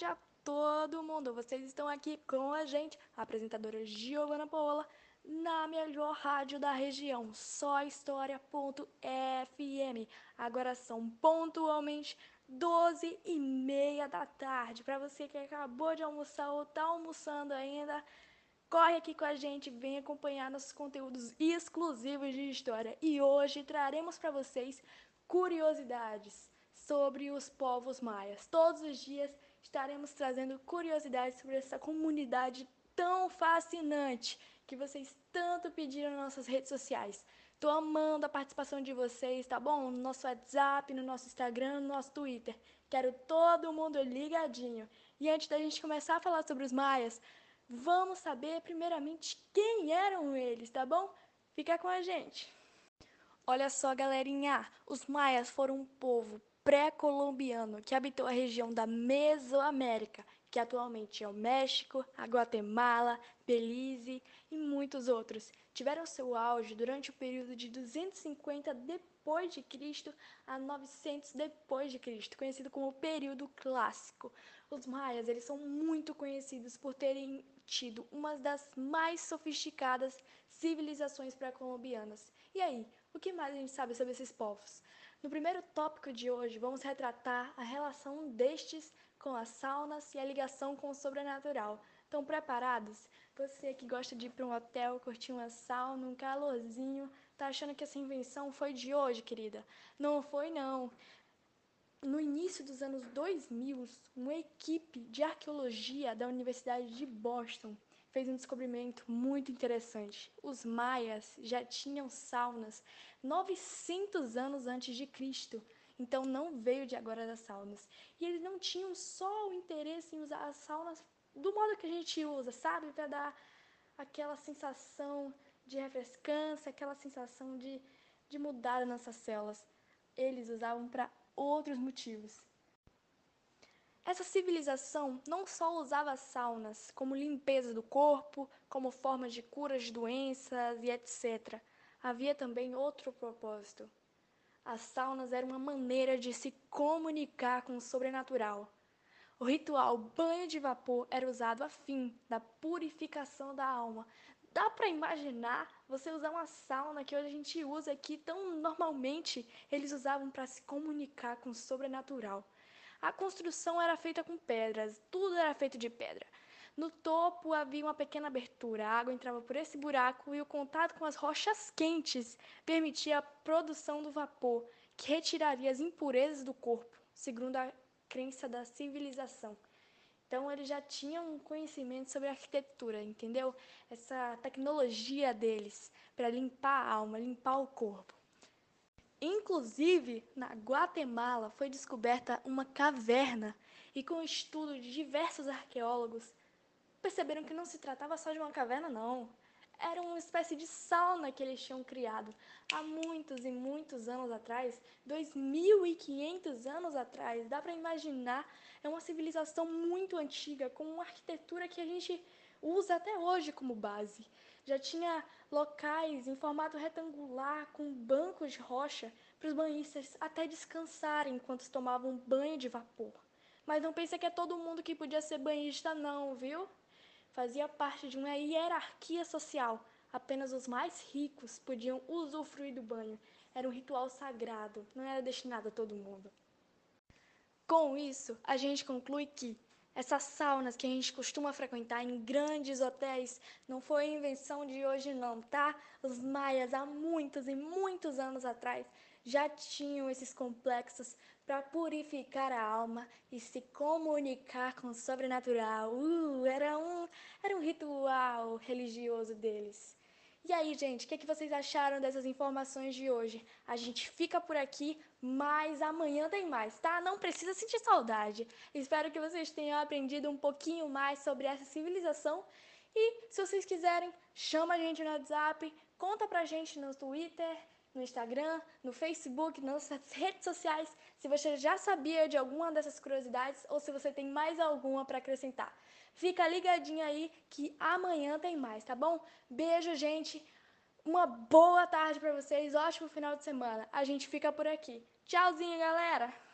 tarde a todo mundo. Vocês estão aqui com a gente, a apresentadora Giovana Paola, na melhor rádio da região, só história.fm. Agora são pontualmente 12 e meia da tarde. Para você que acabou de almoçar ou está almoçando ainda, corre aqui com a gente, vem acompanhar nossos conteúdos exclusivos de história. E hoje traremos para vocês curiosidades sobre os povos maias. Todos os dias estaremos trazendo curiosidades sobre essa comunidade tão fascinante que vocês tanto pediram nas nossas redes sociais. Tô amando a participação de vocês, tá bom? No nosso WhatsApp, no nosso Instagram, no nosso Twitter. Quero todo mundo ligadinho. E antes da gente começar a falar sobre os maias, vamos saber primeiramente quem eram eles, tá bom? Fica com a gente. Olha só, galerinha, os maias foram um povo pré-colombiano que habitou a região da Mesoamérica, que atualmente é o México, a Guatemala, Belize e muitos outros. Tiveram seu auge durante o período de 250 depois de Cristo a 900 depois de Cristo, conhecido como o período clássico. Os maias, eles são muito conhecidos por terem tido uma das mais sofisticadas civilizações pré-colombianas. E aí, o que mais a gente sabe sobre esses povos? No primeiro tópico de hoje, vamos retratar a relação destes com as saunas e a ligação com o sobrenatural. Estão preparados? Você que gosta de ir para um hotel, curtir uma sauna, um calorzinho, tá achando que essa invenção foi de hoje, querida? Não foi não. No início dos anos 2000, uma equipe de arqueologia da Universidade de Boston fez um descobrimento muito interessante. Os maias já tinham saunas 900 anos antes de Cristo. Então não veio de agora das saunas. E eles não tinham só o interesse em usar as saunas do modo que a gente usa, sabe? Para dar aquela sensação de refrescância, aquela sensação de, de mudar nossas células. Eles usavam para outros motivos. Essa civilização não só usava saunas como limpeza do corpo, como forma de cura de doenças e etc. Havia também outro propósito. As saunas eram uma maneira de se comunicar com o sobrenatural. O ritual banho de vapor era usado a fim da purificação da alma. Dá para imaginar você usar uma sauna que hoje a gente usa aqui tão normalmente, eles usavam para se comunicar com o sobrenatural. A construção era feita com pedras, tudo era feito de pedra. No topo havia uma pequena abertura, a água entrava por esse buraco e o contato com as rochas quentes permitia a produção do vapor, que retiraria as impurezas do corpo, segundo a crença da civilização. Então eles já tinham um conhecimento sobre arquitetura, entendeu? Essa tecnologia deles para limpar a alma, limpar o corpo. Inclusive, na Guatemala foi descoberta uma caverna e com o estudo de diversos arqueólogos, perceberam que não se tratava só de uma caverna, não. Era uma espécie de sauna que eles tinham criado há muitos e muitos anos atrás, 2.500 anos atrás. Dá para imaginar, é uma civilização muito antiga, com uma arquitetura que a gente usa até hoje como base. Já tinha locais em formato retangular com bancos de rocha para os banhistas até descansarem enquanto tomavam banho de vapor. Mas não pense que é todo mundo que podia ser banhista não, viu? Fazia parte de uma hierarquia social. Apenas os mais ricos podiam usufruir do banho. Era um ritual sagrado, não era destinado a todo mundo. Com isso, a gente conclui que essas saunas que a gente costuma frequentar em grandes hotéis não foi invenção de hoje não, tá? Os maias há muitos e muitos anos atrás já tinham esses complexos para purificar a alma e se comunicar com o sobrenatural. Uh, era um era um ritual religioso deles. E aí, gente, o que, é que vocês acharam dessas informações de hoje? A gente fica por aqui, mas amanhã tem mais, tá? Não precisa sentir saudade. Espero que vocês tenham aprendido um pouquinho mais sobre essa civilização. E se vocês quiserem, chama a gente no WhatsApp, conta pra gente no Twitter, no Instagram, no Facebook, nas nossas redes sociais, se você já sabia de alguma dessas curiosidades ou se você tem mais alguma para acrescentar. Fica ligadinho aí que amanhã tem mais, tá bom? Beijo, gente. Uma boa tarde para vocês, ótimo final de semana. A gente fica por aqui. Tchauzinho, galera!